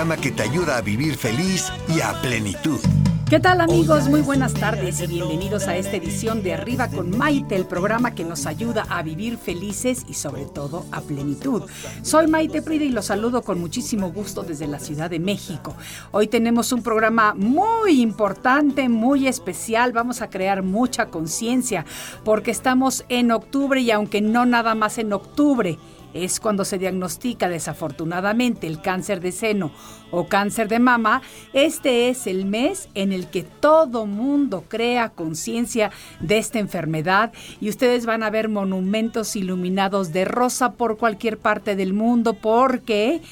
Programa que te ayuda a vivir feliz y a plenitud. ¿Qué tal amigos? Muy buenas tardes y bienvenidos a esta edición de Arriba con Maite, el programa que nos ayuda a vivir felices y sobre todo a plenitud. Soy Maite Prida y los saludo con muchísimo gusto desde la Ciudad de México. Hoy tenemos un programa muy importante, muy especial. Vamos a crear mucha conciencia porque estamos en octubre y aunque no nada más en octubre, es cuando se diagnostica desafortunadamente el cáncer de seno o cáncer de mama, este es el mes en el que todo mundo crea conciencia de esta enfermedad y ustedes van a ver monumentos iluminados de rosa por cualquier parte del mundo porque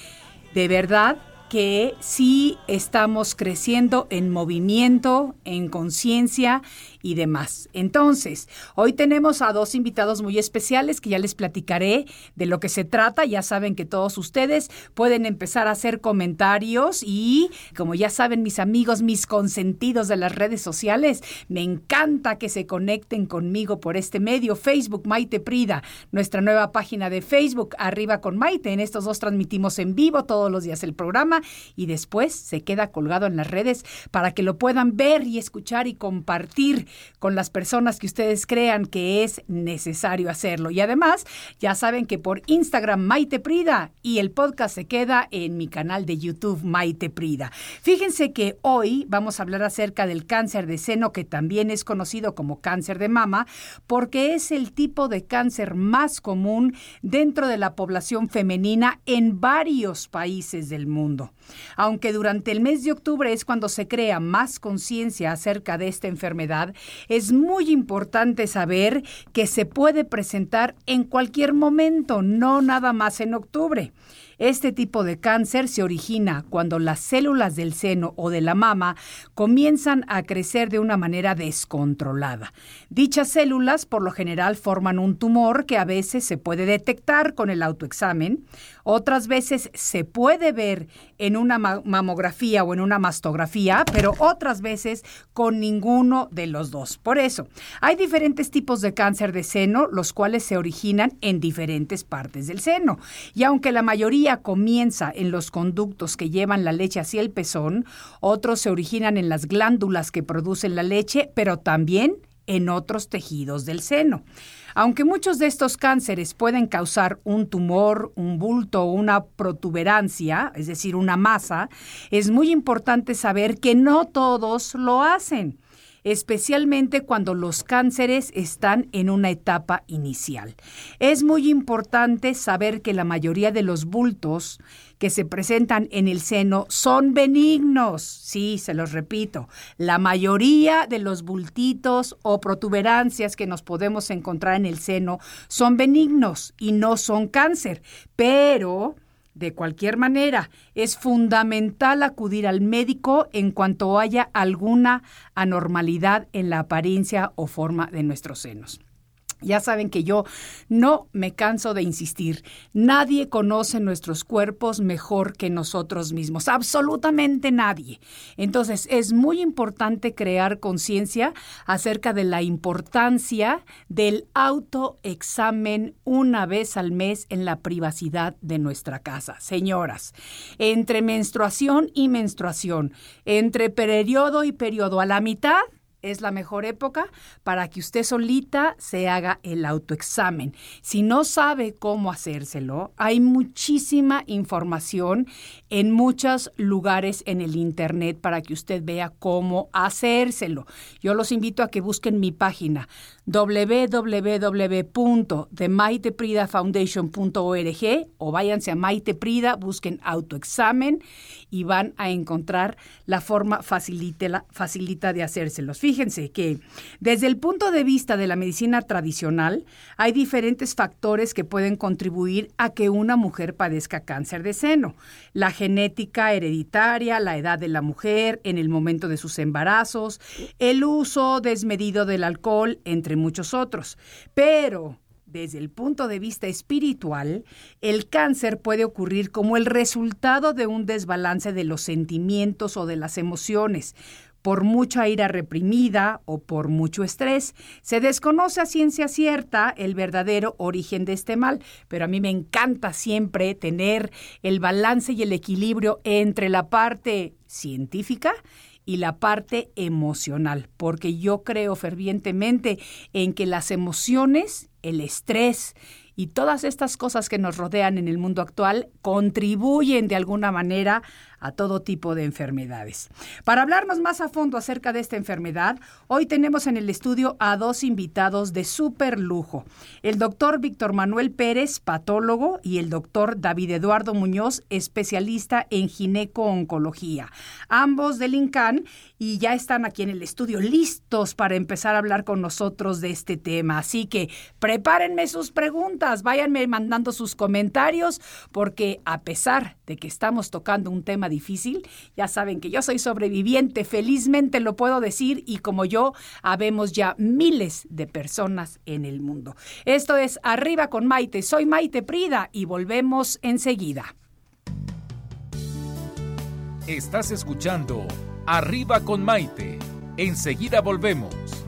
de verdad que sí estamos creciendo en movimiento, en conciencia y demás. Entonces, hoy tenemos a dos invitados muy especiales que ya les platicaré de lo que se trata. Ya saben que todos ustedes pueden empezar a hacer comentarios y, como ya saben mis amigos, mis consentidos de las redes sociales, me encanta que se conecten conmigo por este medio. Facebook Maite Prida, nuestra nueva página de Facebook, arriba con Maite. En estos dos transmitimos en vivo todos los días el programa y después se queda colgado en las redes para que lo puedan ver y escuchar y compartir con las personas que ustedes crean que es necesario hacerlo. Y además, ya saben que por Instagram Maite Prida y el podcast se queda en mi canal de YouTube Maite Prida. Fíjense que hoy vamos a hablar acerca del cáncer de seno, que también es conocido como cáncer de mama, porque es el tipo de cáncer más común dentro de la población femenina en varios países del mundo. Aunque durante el mes de octubre es cuando se crea más conciencia acerca de esta enfermedad, es muy importante saber que se puede presentar en cualquier momento, no nada más en octubre. Este tipo de cáncer se origina cuando las células del seno o de la mama comienzan a crecer de una manera descontrolada. Dichas células por lo general forman un tumor que a veces se puede detectar con el autoexamen, otras veces se puede ver en una mamografía o en una mastografía, pero otras veces con ninguno de los dos. Por eso, hay diferentes tipos de cáncer de seno, los cuales se originan en diferentes partes del seno. Y aunque la mayoría comienza en los conductos que llevan la leche hacia el pezón, otros se originan en las glándulas que producen la leche, pero también en otros tejidos del seno. Aunque muchos de estos cánceres pueden causar un tumor, un bulto o una protuberancia, es decir, una masa, es muy importante saber que no todos lo hacen especialmente cuando los cánceres están en una etapa inicial. Es muy importante saber que la mayoría de los bultos que se presentan en el seno son benignos. Sí, se los repito, la mayoría de los bultitos o protuberancias que nos podemos encontrar en el seno son benignos y no son cáncer, pero de cualquier manera, es fundamental acudir al médico en cuanto haya alguna anormalidad en la apariencia o forma de nuestros senos. Ya saben que yo no me canso de insistir. Nadie conoce nuestros cuerpos mejor que nosotros mismos. Absolutamente nadie. Entonces es muy importante crear conciencia acerca de la importancia del autoexamen una vez al mes en la privacidad de nuestra casa. Señoras, entre menstruación y menstruación, entre periodo y periodo a la mitad, es la mejor época para que usted solita se haga el autoexamen. Si no sabe cómo hacérselo, hay muchísima información en muchos lugares en el Internet para que usted vea cómo hacérselo. Yo los invito a que busquen mi página www.themaitepриdafoundation.org o váyanse a Maite Prida, busquen autoexamen y van a encontrar la forma facilita, facilita de hacérselos. Fíjense fíjense que desde el punto de vista de la medicina tradicional, hay diferentes factores que pueden contribuir a que una mujer padezca cáncer de seno. La genética hereditaria, la edad de la mujer, en el momento de sus embarazos, el uso desmedido del alcohol, entre muchos otros. Pero desde el punto de vista espiritual, el cáncer puede ocurrir como el resultado de un desbalance de los sentimientos o de las emociones, por mucha ira reprimida o por mucho estrés. Se desconoce a ciencia cierta el verdadero origen de este mal, pero a mí me encanta siempre tener el balance y el equilibrio entre la parte científica y la parte emocional, porque yo creo fervientemente en que las emociones, el estrés y todas estas cosas que nos rodean en el mundo actual contribuyen de alguna manera a todo tipo de enfermedades. Para hablarnos más a fondo acerca de esta enfermedad, hoy tenemos en el estudio a dos invitados de súper lujo. El doctor Víctor Manuel Pérez, patólogo, y el doctor David Eduardo Muñoz, especialista en gineco-oncología. Ambos del INCAN y ya están aquí en el estudio listos para empezar a hablar con nosotros de este tema. Así que prepárenme sus preguntas, váyanme mandando sus comentarios, porque a pesar de que estamos tocando un tema difícil. Ya saben que yo soy sobreviviente, felizmente lo puedo decir, y como yo, habemos ya miles de personas en el mundo. Esto es Arriba con Maite. Soy Maite Prida y volvemos enseguida. Estás escuchando Arriba con Maite. Enseguida volvemos.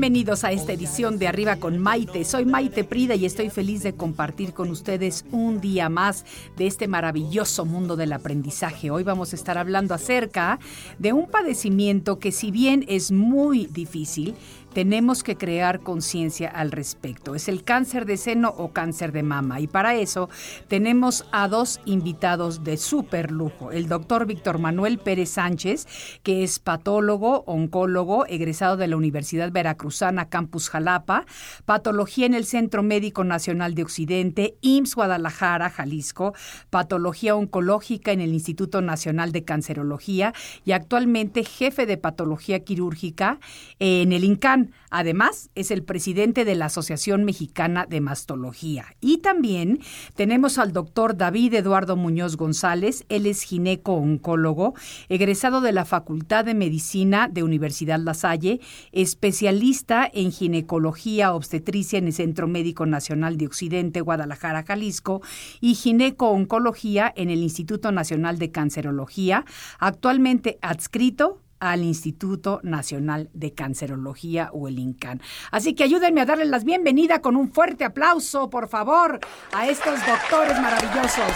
Bienvenidos a esta edición de Arriba con Maite. Soy Maite Prida y estoy feliz de compartir con ustedes un día más de este maravilloso mundo del aprendizaje. Hoy vamos a estar hablando acerca de un padecimiento que si bien es muy difícil, tenemos que crear conciencia al respecto. Es el cáncer de seno o cáncer de mama. Y para eso tenemos a dos invitados de súper lujo. El doctor Víctor Manuel Pérez Sánchez, que es patólogo, oncólogo, egresado de la Universidad Veracruzana Campus Jalapa, patología en el Centro Médico Nacional de Occidente, IMSS Guadalajara, Jalisco, patología oncológica en el Instituto Nacional de Cancerología y actualmente jefe de patología quirúrgica en el INCAN. Además, es el presidente de la Asociación Mexicana de Mastología. Y también tenemos al doctor David Eduardo Muñoz González. Él es gineco-oncólogo, egresado de la Facultad de Medicina de Universidad La Salle, especialista en ginecología obstetricia en el Centro Médico Nacional de Occidente, Guadalajara, Jalisco, y gineco-oncología en el Instituto Nacional de Cancerología, actualmente adscrito al Instituto Nacional de Cancerología o el INCAN. Así que ayúdenme a darles las bienvenidas con un fuerte aplauso, por favor, a estos doctores maravillosos.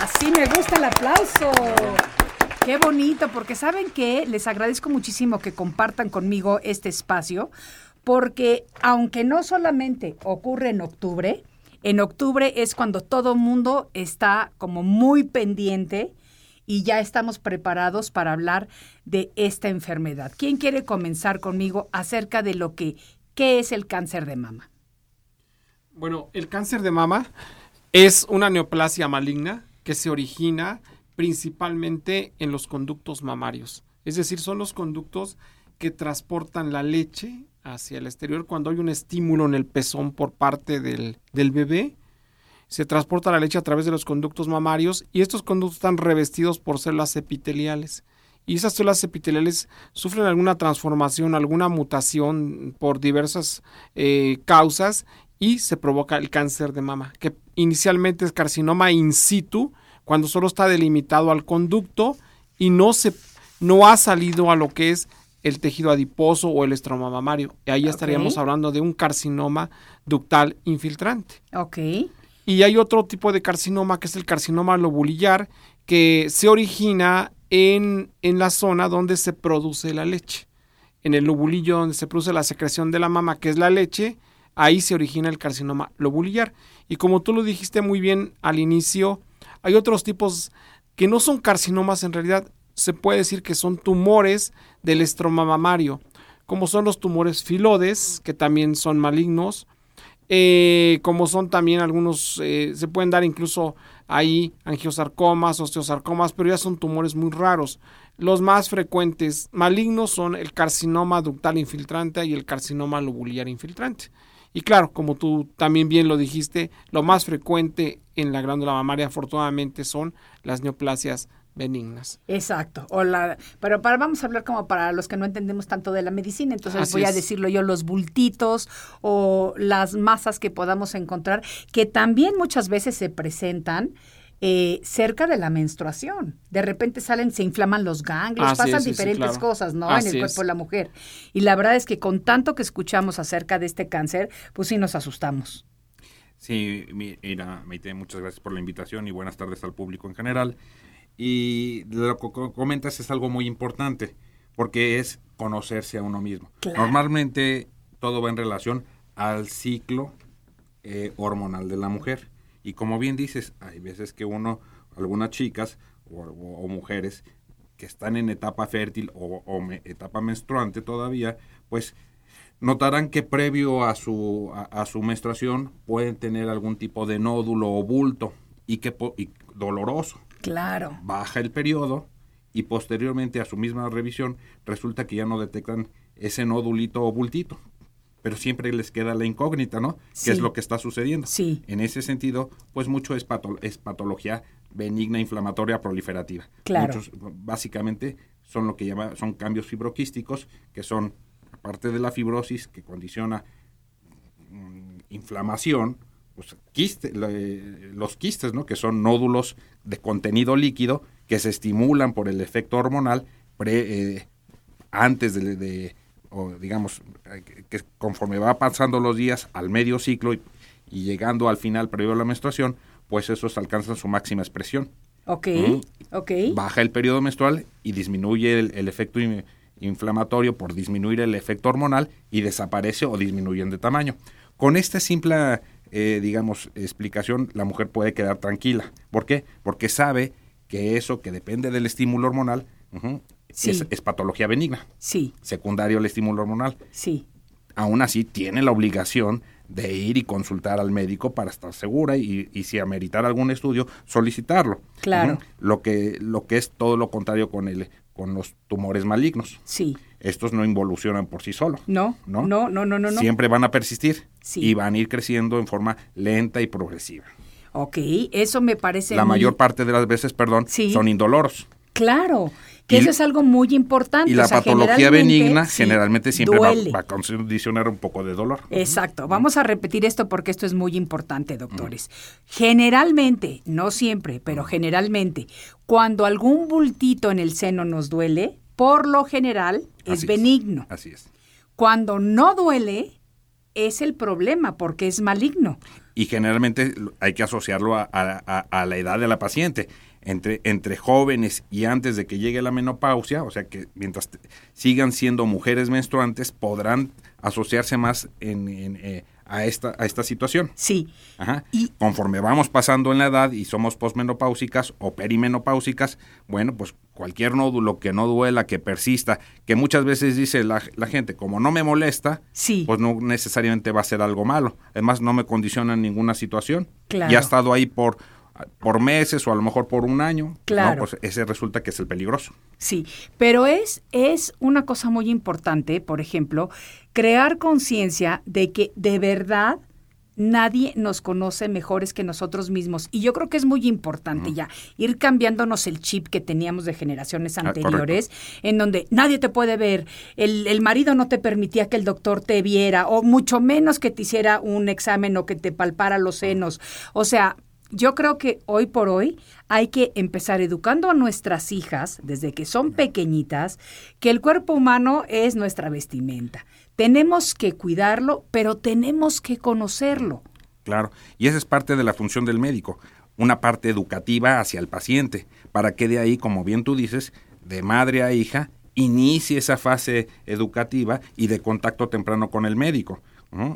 Así me gusta el aplauso. Qué bonito, porque saben que les agradezco muchísimo que compartan conmigo este espacio, porque aunque no solamente ocurre en octubre, en octubre es cuando todo mundo está como muy pendiente y ya estamos preparados para hablar de esta enfermedad. ¿Quién quiere comenzar conmigo acerca de lo que qué es el cáncer de mama? Bueno, el cáncer de mama es una neoplasia maligna que se origina principalmente en los conductos mamarios. Es decir, son los conductos que transportan la leche hacia el exterior cuando hay un estímulo en el pezón por parte del, del bebé. Se transporta la leche a través de los conductos mamarios y estos conductos están revestidos por células epiteliales. Y esas células epiteliales sufren alguna transformación, alguna mutación por diversas eh, causas y se provoca el cáncer de mama, que inicialmente es carcinoma in situ, cuando solo está delimitado al conducto y no se no ha salido a lo que es el tejido adiposo o el estroma mamario. Y ahí estaríamos hablando de un carcinoma ductal infiltrante. Ok. Y hay otro tipo de carcinoma que es el carcinoma lobulillar, que se origina en, en la zona donde se produce la leche. En el lobulillo donde se produce la secreción de la mama, que es la leche, ahí se origina el carcinoma lobulillar. Y como tú lo dijiste muy bien al inicio, hay otros tipos que no son carcinomas en realidad, se puede decir que son tumores del estroma mamario, como son los tumores filodes, que también son malignos, eh, como son también algunos, eh, se pueden dar incluso ahí angiosarcomas, osteosarcomas, pero ya son tumores muy raros. Los más frecuentes malignos son el carcinoma ductal infiltrante y el carcinoma lobular infiltrante. Y claro, como tú también bien lo dijiste, lo más frecuente en la glándula mamaria afortunadamente son las neoplasias benignas. Exacto. O la, pero para, vamos a hablar como para los que no entendemos tanto de la medicina, entonces voy a decirlo yo, los bultitos o las masas que podamos encontrar, que también muchas veces se presentan eh, cerca de la menstruación. De repente salen, se inflaman los ganglios, pasan diferentes cosas, ¿no? en el cuerpo de la mujer. Y la verdad es que con tanto que escuchamos acerca de este cáncer, pues sí nos asustamos. Sí, mira, Meite, muchas gracias por la invitación y buenas tardes al público en general. Y lo que comentas es algo muy importante, porque es conocerse a uno mismo. Normalmente todo va en relación al ciclo eh, hormonal de la mujer. Y como bien dices, hay veces que uno, algunas chicas o, mujeres que están en etapa fértil o, etapa menstruante todavía, pues notarán que previo a su, a, su menstruación pueden tener algún tipo de nódulo o bulto y que y doloroso Claro. Baja el periodo y posteriormente a su misma revisión resulta que ya no detectan ese nódulito o bultito. Pero siempre les queda la incógnita, ¿no? ¿Qué es lo que está sucediendo? Sí. En ese sentido, pues mucho es, es patología benigna inflamatoria proliferativa. Claro. Muchos, básicamente, son lo que llama, son cambios fibroquísticos, que son, aparte de la fibrosis que condiciona mm, inflamación, pues, los quistes, ¿no? que son nódulos de contenido líquido que se estimulan por el efecto hormonal eh, antes de, o digamos, que conforme va pasando los días al medio ciclo y, llegando al final previo a la menstruación, pues esos alcanzan su máxima expresión. Ok, ok. Baja el periodo menstrual y disminuye el, efecto inflamatorio por disminuir el efecto hormonal y desaparece o disminuye de tamaño. Con esta simple eh, digamos, explicación, la mujer puede quedar tranquila. ¿Por qué? Porque sabe que eso que depende del estímulo hormonal es, patología benigna. Sí. Secundario al estímulo hormonal. Sí. Aún así, tiene la obligación de ir y consultar al médico para estar segura y, y si ameritar algún estudio, solicitarlo. Claro. Lo, que, lo que es todo lo contrario con, el, con los tumores malignos. Sí estos no involucionan por sí solos. No, no, no, no, no, no. Siempre van a persistir y van a ir creciendo en forma lenta y progresiva. Ok, eso me parece. La mayor parte de las veces, perdón, son indoloros. Claro, que eso es algo muy importante. Y la patología benigna generalmente siempre va, a condicionar un poco de dolor. Exacto. Vamos a repetir esto porque esto es muy importante, doctores. Generalmente, no siempre, pero generalmente, cuando algún bultito en el seno nos duele, por lo general es benigno. así es. Cuando no duele, es el problema porque es maligno. Y generalmente hay que asociarlo a, la edad de la paciente. Entre, entre, jóvenes y antes de que llegue la menopausia, o sea que mientras sigan siendo mujeres menstruantes, podrán asociarse más en, eh, a esta, a esta situación. Sí. Ajá. Y conforme vamos pasando en la edad y somos posmenopáusicas o perimenopáusicas, bueno, pues cualquier nódulo que no duela, que persista, que muchas veces dice la, gente, como no me molesta, sí. pues no necesariamente va a ser algo malo. Además, no me condiciona en ninguna situación. Claro. Y ha estado ahí por por meses o a lo mejor por un año, claro. pues ese resulta que es el peligroso. Sí, pero es, es una cosa muy importante, por ejemplo, crear conciencia de que de verdad nadie nos conoce mejores que nosotros mismos. Y yo creo que es muy importante ya ir cambiándonos el chip que teníamos de generaciones Ah, anteriores, en donde nadie te puede ver, el, el marido no te permitía que el doctor te viera, o mucho menos que te hiciera un examen o que te palpara los senos. O sea, yo creo que hoy por hoy hay que empezar educando a nuestras hijas desde que son pequeñitas que el cuerpo humano es nuestra vestimenta. Tenemos que cuidarlo, pero tenemos que conocerlo. Claro, y esa es parte de la función del médico, una parte educativa hacia el paciente, para que de ahí, como bien tú dices, de madre a hija, inicie esa fase educativa y de contacto temprano con el médico.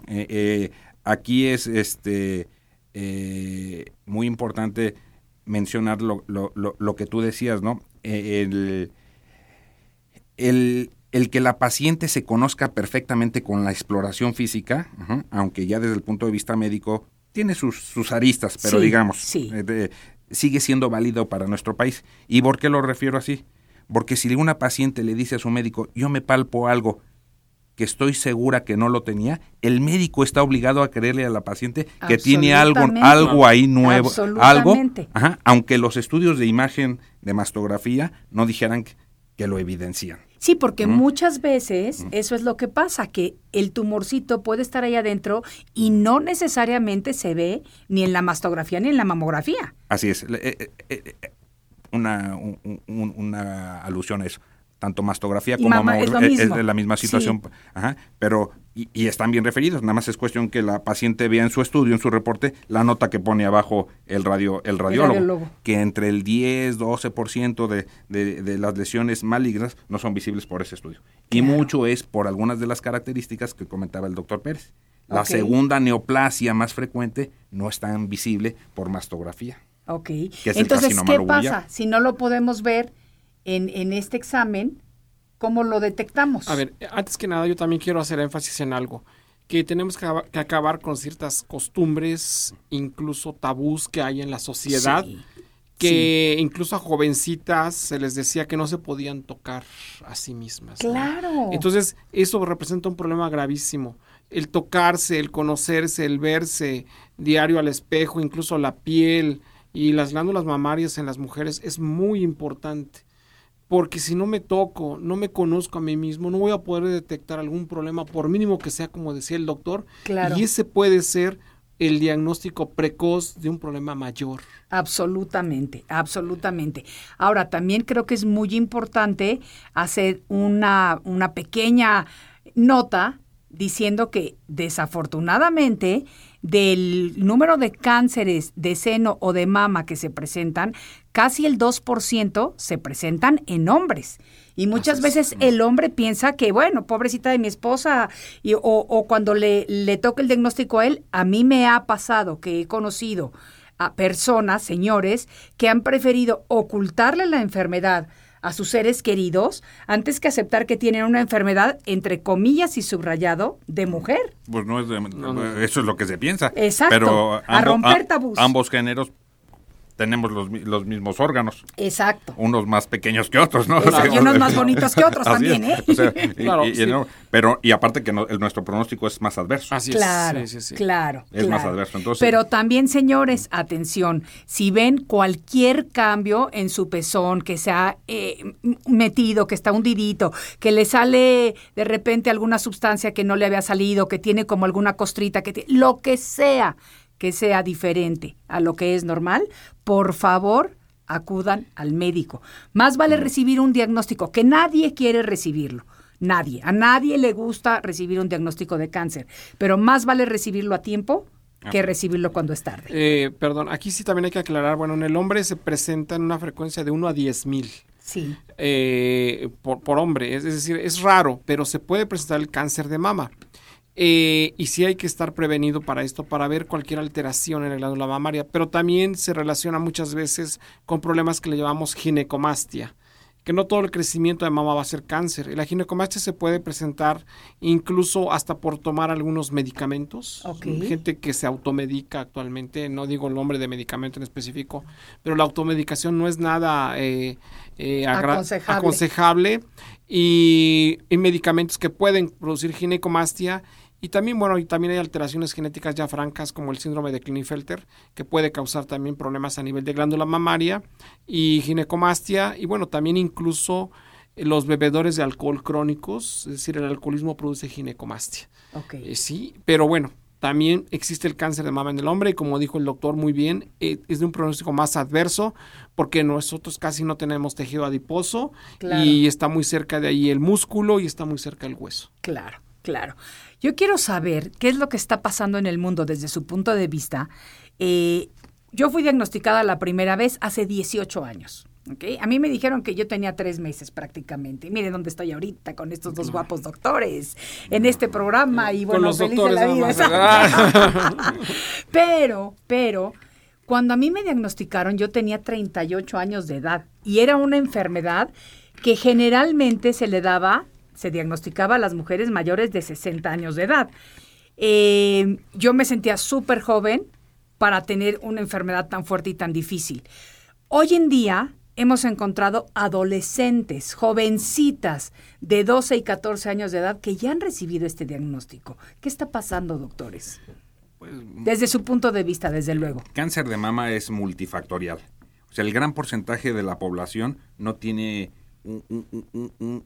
Eh, eh, aquí es este eh, muy importante mencionar lo, lo, lo, lo que tú decías, ¿no? Eh, el, el, el que la paciente se conozca perfectamente con la exploración física, ajá, aunque ya desde el punto de vista médico tiene sus, sus aristas, pero Sí, digamos, sí. eh, de- sigue siendo válido para nuestro país. ¿Y por qué lo refiero así? Porque si una paciente le dice a su médico, yo me palpo algo que estoy segura que no lo tenía, el médico está obligado a creerle a la paciente que tiene algo, algo ahí nuevo, algo, ajá, aunque los estudios de imagen de mastografía no dijeran que, que lo evidencian. Sí, porque Mm. muchas veces eso es lo que pasa, que el tumorcito puede estar ahí adentro y no necesariamente se ve ni en la mastografía ni en la mamografía. Así es. Eh, eh, eh, una, un- un- una alusión a eso. Tanto mastografía como es mamografía es, mismo. de la misma situación. Sí. Ajá, pero, y, y están bien referidos. Nada más es cuestión que la paciente vea en su estudio, en su reporte, la nota que pone abajo el, radio, el radiólogo. radiólogo. Que entre el 10, 12% de, de, de las lesiones malignas no son visibles por ese estudio. Y mucho es por algunas de las características que comentaba el doctor Pérez. La segunda neoplasia más frecuente no es tan visible por mastografía. Ok. es el Entonces, ¿qué pasa? Si no lo podemos ver en, en este examen, ¿cómo lo detectamos? A ver, antes que nada yo también quiero hacer énfasis en algo, que tenemos que, aba- que acabar con ciertas costumbres, incluso tabús que hay en la sociedad, Sí. que incluso a jovencitas se les decía que no se podían tocar a sí mismas. ¿no? Claro. Entonces, eso representa un problema gravísimo. El tocarse, el conocerse, el verse diario al espejo, incluso la piel y las glándulas mamarias en las mujeres es muy importante. Porque si no me toco, no me conozco a mí mismo, no voy a poder detectar algún problema, por mínimo que sea, como decía el doctor. Claro. Y ese puede ser el diagnóstico precoz de un problema mayor. Absolutamente, absolutamente. Ahora, también creo que es muy importante hacer una, una pequeña nota diciendo que desafortunadamente del número de cánceres de seno o de mama que se presentan, casi el 2% se presentan en hombres. Y muchas veces el hombre piensa que, bueno, pobrecita de mi esposa, y, o, o cuando le, le toca el diagnóstico a él, a mí me ha pasado que he conocido a personas, señores, que han preferido ocultarle la enfermedad a sus seres queridos antes que aceptar que tienen una enfermedad, entre comillas y subrayado, de mujer. Pues no es de- no. eso es lo que se piensa. Exacto, Pero a romper tabús. ambos géneros tenemos los, mi- los mismos órganos, Exacto. unos más pequeños que otros, ¿no? Exacto, y unos más bonitos que otros también. ¿eh? O sea, y- Claro, y- sí. pero y aparte que no- el- nuestro pronóstico es más adverso. Así Claro, es. Sí, sí, sí. claro. Es más claro. adverso, entonces- Pero también, señores, atención, si ven cualquier cambio en su pezón, que se ha eh, metido, que está hundidito, que le sale de repente alguna sustancia que no le había salido, que tiene como alguna costrita, que lo que sea que sea diferente a lo que es normal, por favor, acudan al médico. Más vale recibir un diagnóstico, que nadie quiere recibirlo. Nadie. A nadie le gusta recibir un diagnóstico de cáncer, pero más vale recibirlo a tiempo que recibirlo cuando es tarde. Eh, perdón, aquí sí también hay que aclarar, bueno, en el hombre se presenta en una frecuencia de 1 a 10 mil. Sí. eh, por, por hombre. Es, es decir, es raro, pero se puede presentar el cáncer de mama. Eh, y sí hay que estar prevenido para esto, para ver cualquier alteración en la glándula mamaria, pero también se relaciona muchas veces con problemas que le llamamos ginecomastia, que no todo el crecimiento de mama va a ser cáncer. La ginecomastia se puede presentar incluso hasta por tomar algunos medicamentos. Ok. Gente que se automedica actualmente, no digo el nombre de medicamento en específico, pero la automedicación no es nada eh, eh, Aconsejable. aconsejable y, y medicamentos que pueden producir ginecomastia Y también, bueno, y también hay alteraciones genéticas ya francas como el síndrome de Klinefelter, que puede causar también problemas a nivel de glándula mamaria y ginecomastia. Y bueno, también incluso eh, los bebedores de alcohol crónicos, es decir, el alcoholismo produce ginecomastia. Ok. Eh, sí, pero bueno, también existe el cáncer de mama en el hombre y como dijo el doctor muy bien, eh, es de un pronóstico más adverso porque nosotros casi no tenemos tejido adiposo Claro. y está muy cerca de ahí el músculo y está muy cerca el hueso. Claro, claro. Yo quiero saber qué es lo que está pasando en el mundo desde su punto de vista. Eh, yo fui diagnosticada la primera vez hace 18 años. ¿ok? A mí me dijeron que yo tenía tres meses prácticamente. Mire dónde estoy ahorita con estos dos guapos doctores en este programa y Con bueno, los feliz doctores de la vida. Pero, pero, cuando a mí me diagnosticaron, yo tenía 38 años de edad y era una enfermedad que generalmente se le daba, se diagnosticaba a las mujeres mayores de 60 años de edad. Eh, yo me sentía súper joven para tener una enfermedad tan fuerte y tan difícil. Hoy en día hemos encontrado adolescentes, jovencitas de 12 y 14 años de edad que ya han recibido este diagnóstico. ¿Qué está pasando, doctores? Desde su punto de vista, desde luego. Cáncer de mama es multifactorial. O sea, el gran porcentaje de la población no tiene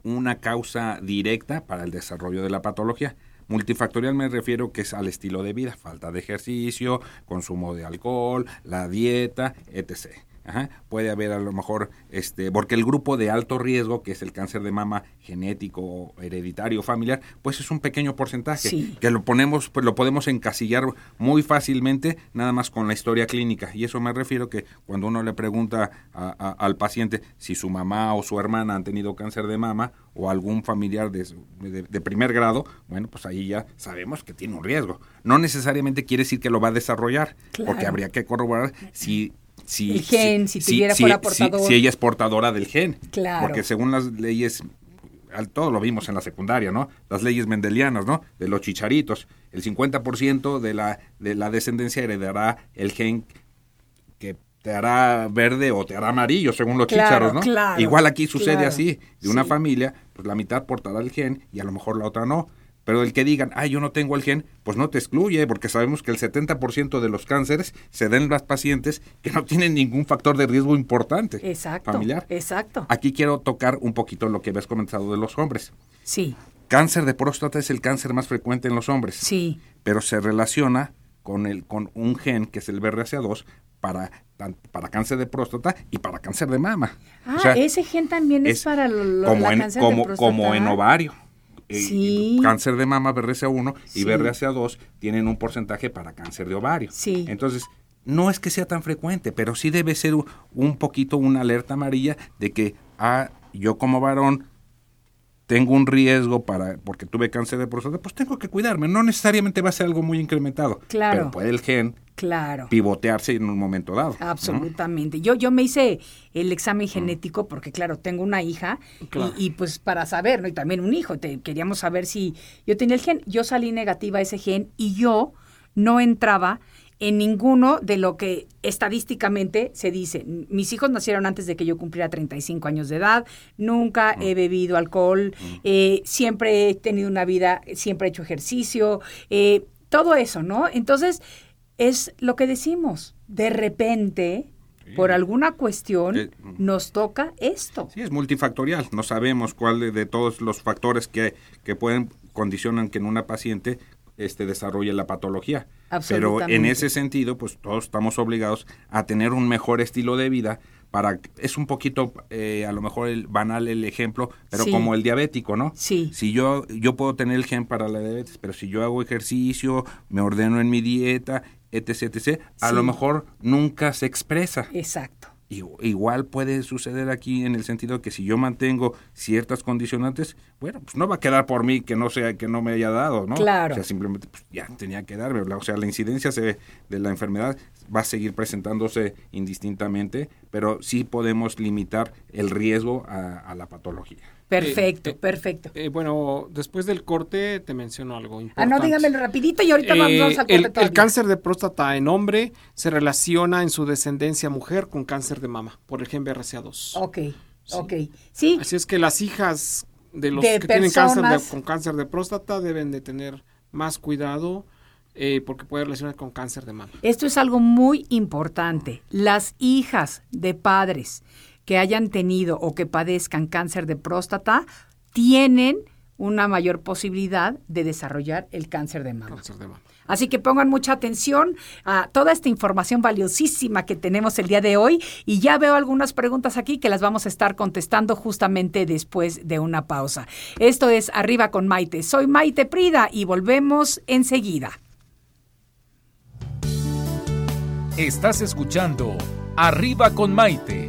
una causa directa para el desarrollo de la patología. Multifactorial me refiero que es al estilo de vida, falta de ejercicio, consumo de alcohol, la dieta, etc. Ajá. Puede haber a lo mejor, este, porque el grupo de alto riesgo, que es el cáncer de mama genético, hereditario, familiar, pues es un pequeño porcentaje Sí. que lo ponemos, pues lo podemos encasillar muy fácilmente nada más con la historia clínica. Y eso me refiero que cuando uno le pregunta a- a- al paciente si su mamá o su hermana han tenido cáncer de mama o algún familiar de, de- de primer grado, bueno, pues ahí ya sabemos que tiene un riesgo. No necesariamente quiere decir que lo va a desarrollar, Claro. porque habría que corroborar si... Si, El gen, si tuviera, fuera portador. si ella es portadora del gen. Claro. Porque según las leyes al- todo lo vimos en la secundaria, ¿no? Las leyes mendelianas, ¿no? De los chicharitos. El 50% de la, de la descendencia heredará el gen que te hará verde o te hará amarillo, según los Claro, chícharos, ¿no? claro, Igual aquí sucede claro. así. De una Sí. familia, pues la mitad portará el gen y a lo mejor la otra no. Pero el que digan, ay, yo no tengo el gen, pues no te excluye, porque sabemos que el 70% de los cánceres se den en las pacientes que no tienen ningún factor de riesgo importante Exacto. familiar. Exacto. Aquí quiero tocar un poquito lo que habías comentado de los hombres. Sí, Cáncer de próstata es el cáncer más frecuente en los hombres, sí. pero se relaciona con, el, con un gen que es el BRCA2 para, para cáncer de próstata y para cáncer de mama. Ah, O sea, ese gen también es, para lo- lo- como la en, cáncer como, de próstata. como en ovario. Sí. Cáncer de mama, BRCA1 y Sí. BRCA2 tienen un porcentaje para cáncer de ovario. Sí. Entonces, no es que sea tan frecuente, pero sí debe ser un poquito una alerta amarilla de que ah, yo como varón tengo un riesgo para porque tuve cáncer de próstata, pues tengo que cuidarme. No necesariamente va a ser algo muy incrementado, Claro. pero puede el gen Claro. pivotearse en un momento dado. ¿no? Absolutamente. Yo, yo me hice el examen genético porque, claro, tengo una hija Claro. y, y, pues para saber, ¿no? Y también un hijo. Te, queríamos saber si yo tenía el gen. Yo salí negativa a ese gen y yo no entraba en ninguno de lo que estadísticamente se dice. Mis hijos nacieron antes de que yo cumpliera 35 años de edad, nunca he bebido alcohol, eh, siempre he tenido una vida, siempre he hecho ejercicio, eh, todo eso, ¿no? Entonces, es lo que decimos, de repente, por alguna cuestión, Eh, nos toca esto. Sí, es multifactorial. No sabemos cuál de, de todos los factores que, que pueden condicionan que en una paciente este desarrolle la patología. Pero en ese sentido, pues todos estamos obligados a tener un mejor estilo de vida para es un poquito eh, a lo mejor el banal el ejemplo, pero Sí. como el diabético, ¿no? Sí. Si yo yo puedo tener el gen para la diabetes, pero si yo hago ejercicio, me ordeno en mi dieta, etc, etc, a Sí. lo mejor nunca se expresa. Exacto. I- Igual puede suceder aquí en el sentido que si yo mantengo ciertas condicionantes, bueno, pues no va a quedar por mí que no sea que no me haya dado, ¿no? Claro. O sea, simplemente pues, ya tenía que darme, o sea, la incidencia se- de la enfermedad va a seguir presentándose indistintamente, pero sí podemos limitar el riesgo a, a la patología. Perfecto, Eh, eh, perfecto. Eh, bueno, después del corte te menciono algo ah, importante. no, dígamelo rapidito y ahorita vamos, al el, corte el todavía. cáncer de próstata en hombre se relaciona en su descendencia mujer con cáncer de mama por el gen BRCA2. Ok, ok. Sí, Así es que las hijas de los De que tienen cáncer de- con cáncer de próstata deben de tener más cuidado, eh, porque puede relacionar con cáncer de mama. Esto es algo muy importante. Las hijas de padres que hayan tenido o que padezcan cáncer de próstata tienen una mayor posibilidad de desarrollar el cáncer de mama. Cáncer de mama. Así que pongan mucha atención a toda esta información valiosísima que tenemos el día de hoy y ya veo algunas preguntas aquí que las vamos a estar contestando justamente después de una pausa. Esto es Arriba con Maite. Soy Maite Prida y volvemos enseguida. Estás escuchando Arriba con Maite.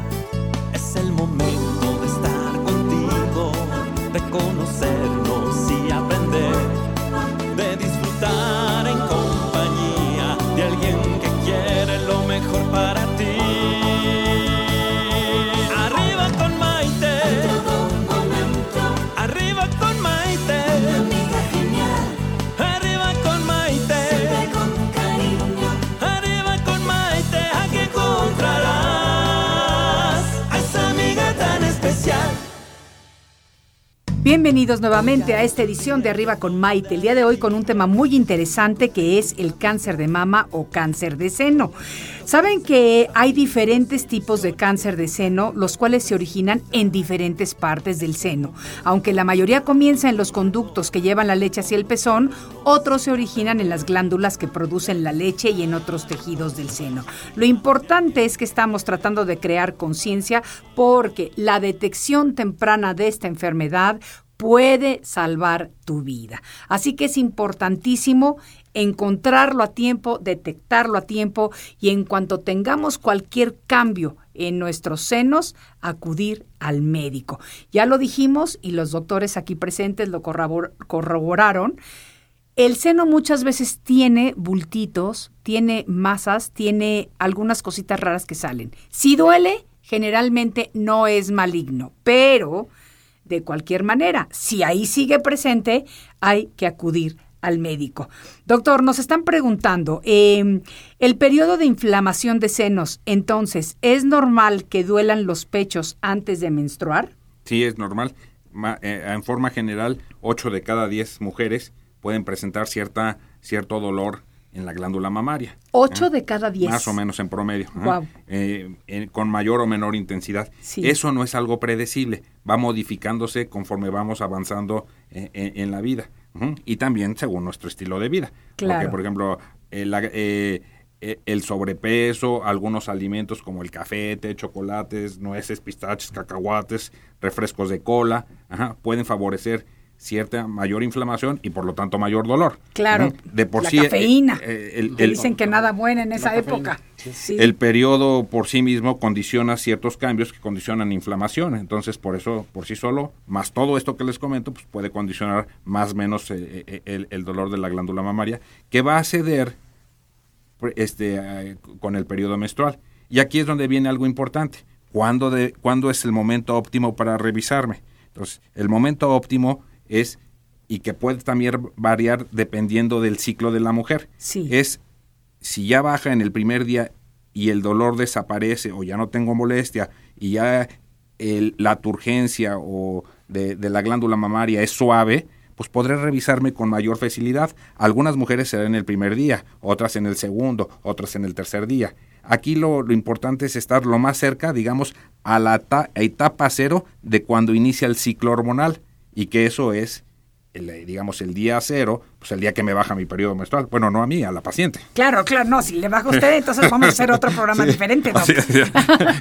De Bienvenidos nuevamente a esta edición de Arriba con Maite. El día de hoy con un tema muy interesante que es el cáncer de mama o cáncer de seno. Saben que hay diferentes tipos de cáncer de seno, los cuales se originan en diferentes partes del seno. Aunque la mayoría comienza en los conductos que llevan la leche hacia el pezón, otros se originan en las glándulas que producen la leche y en otros tejidos del seno. Lo importante es que estamos tratando de crear conciencia porque la detección temprana de esta enfermedad puede salvar tu vida. Así que es importantísimo encontrarlo a tiempo, detectarlo a tiempo y en cuanto tengamos cualquier cambio en nuestros senos, acudir al médico. Ya lo dijimos y los doctores aquí presentes lo corrobor- corroboraron. El seno muchas veces tiene bultitos, tiene masas, tiene algunas cositas raras que salen. Si duele, generalmente no es maligno, pero de cualquier manera, si ahí sigue presente, hay que acudir al médico. Doctor, nos están preguntando, eh, el periodo de inflamación de senos, entonces, ¿es normal que duelan los pechos antes de menstruar? Sí, es normal. Ma- eh, en forma general, 8 de cada 10 mujeres pueden presentar cierta, cierto dolor en la glándula mamaria. Ocho ¿eh? de cada diez. Más o menos en promedio. Guau. Eh, con mayor o menor intensidad. Sí. Eso no es algo predecible. Va modificándose conforme vamos avanzando eh, en, en la vida. Y también según nuestro estilo de vida. Claro. Porque, por ejemplo, eh, la- eh, eh, el sobrepeso, algunos alimentos como el café, té, chocolates, nueces, pistaches, cacahuates, refrescos de cola, ajá, pueden favorecer cierta mayor inflamación y por lo tanto mayor dolor. Claro. De por la sí, eh, cafeína. eh, el- dicen que nada buena en esa época. Sí. el periodo por sí mismo condiciona ciertos cambios que condicionan inflamación. Entonces, por eso, por sí solo, más todo esto que les comento, pues puede condicionar más o menos eh, el, el dolor de la glándula mamaria, que va a ceder pues, este, eh, con el periodo menstrual. Y aquí es donde viene algo importante. ¿Cuándo, de, ¿Cuándo es el momento óptimo para revisarme? Entonces, el momento óptimo es, y que puede también variar dependiendo del ciclo de la mujer, Sí. es si ya baja en el primer día y el dolor desaparece o ya no tengo molestia y ya el- la turgencia o de, de la glándula mamaria es suave, pues podré revisarme con mayor facilidad. Algunas mujeres será en el primer día, otras en el segundo, otras en el tercer día. Aquí lo, lo importante es estar lo más cerca, digamos, a la ta- etapa cero de cuando inicia el ciclo hormonal y que eso es, el, eh, digamos, el día cero, pues el día que me baja mi periodo menstrual. Bueno, no a mí, a la paciente. Claro, claro, no, si le baja a usted, entonces vamos a hacer otro programa diferente. Así es, ya,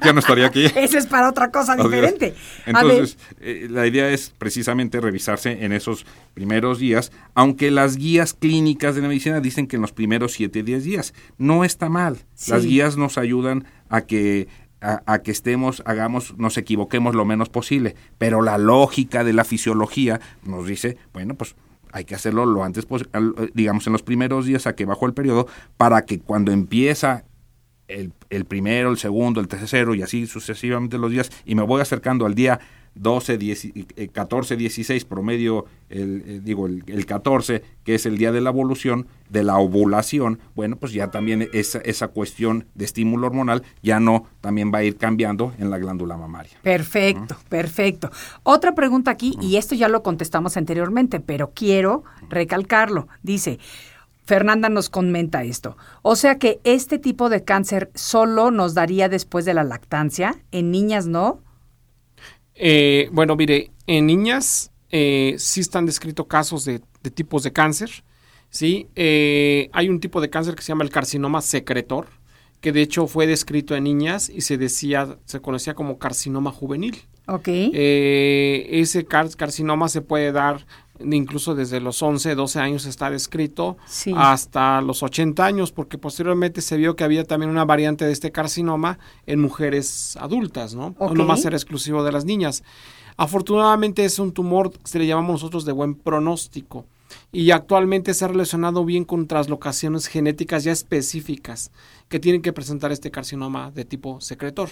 ya no estaría aquí. Ese es para otra cosa Así diferente. Entonces, eh, la idea es precisamente revisarse en esos primeros días, aunque las guías clínicas de la medicina dicen que en los primeros 7, 10 días. No está mal. Sí. Las guías nos ayudan a que a, que estemos, hagamos, nos equivoquemos lo menos posible. Pero la lógica de la fisiología nos dice, bueno, pues hay que hacerlo lo antes posible, digamos en los primeros días a que bajó el periodo, para que cuando empieza el, el, primero, el segundo, el tercero y así sucesivamente los días, y me voy acercando al día 12, 10, 14, 16, promedio, el, eh, digo, el, el, 14, que es el día de la evolución, de la ovulación, bueno, pues ya también esa, esa cuestión de estímulo hormonal ya no también va a ir cambiando en la glándula mamaria. Perfecto, perfecto. Otra pregunta aquí, y esto ya lo contestamos anteriormente, pero quiero recalcarlo. Dice, Fernanda nos comenta esto. O sea que este tipo de cáncer solo nos daría después de la lactancia, en niñas no. Eh, bueno, mire, en niñas eh, sí están descritos casos de, de, tipos de cáncer. Sí, eh, hay un tipo de cáncer que se llama el carcinoma secretor, que de hecho fue descrito en niñas y se decía, se conocía como carcinoma juvenil. Ok. Eh, ese car carcinoma se puede dar incluso desde los 11, 12 años está descrito sí. hasta los 80 años, porque posteriormente se vio que había también una variante de este carcinoma en mujeres adultas, ¿no? Okay. No más era exclusivo de las niñas. Afortunadamente es un tumor que le llamamos nosotros de buen pronóstico y actualmente se ha relacionado bien con traslocaciones genéticas ya específicas que tienen que presentar este carcinoma de tipo secretor.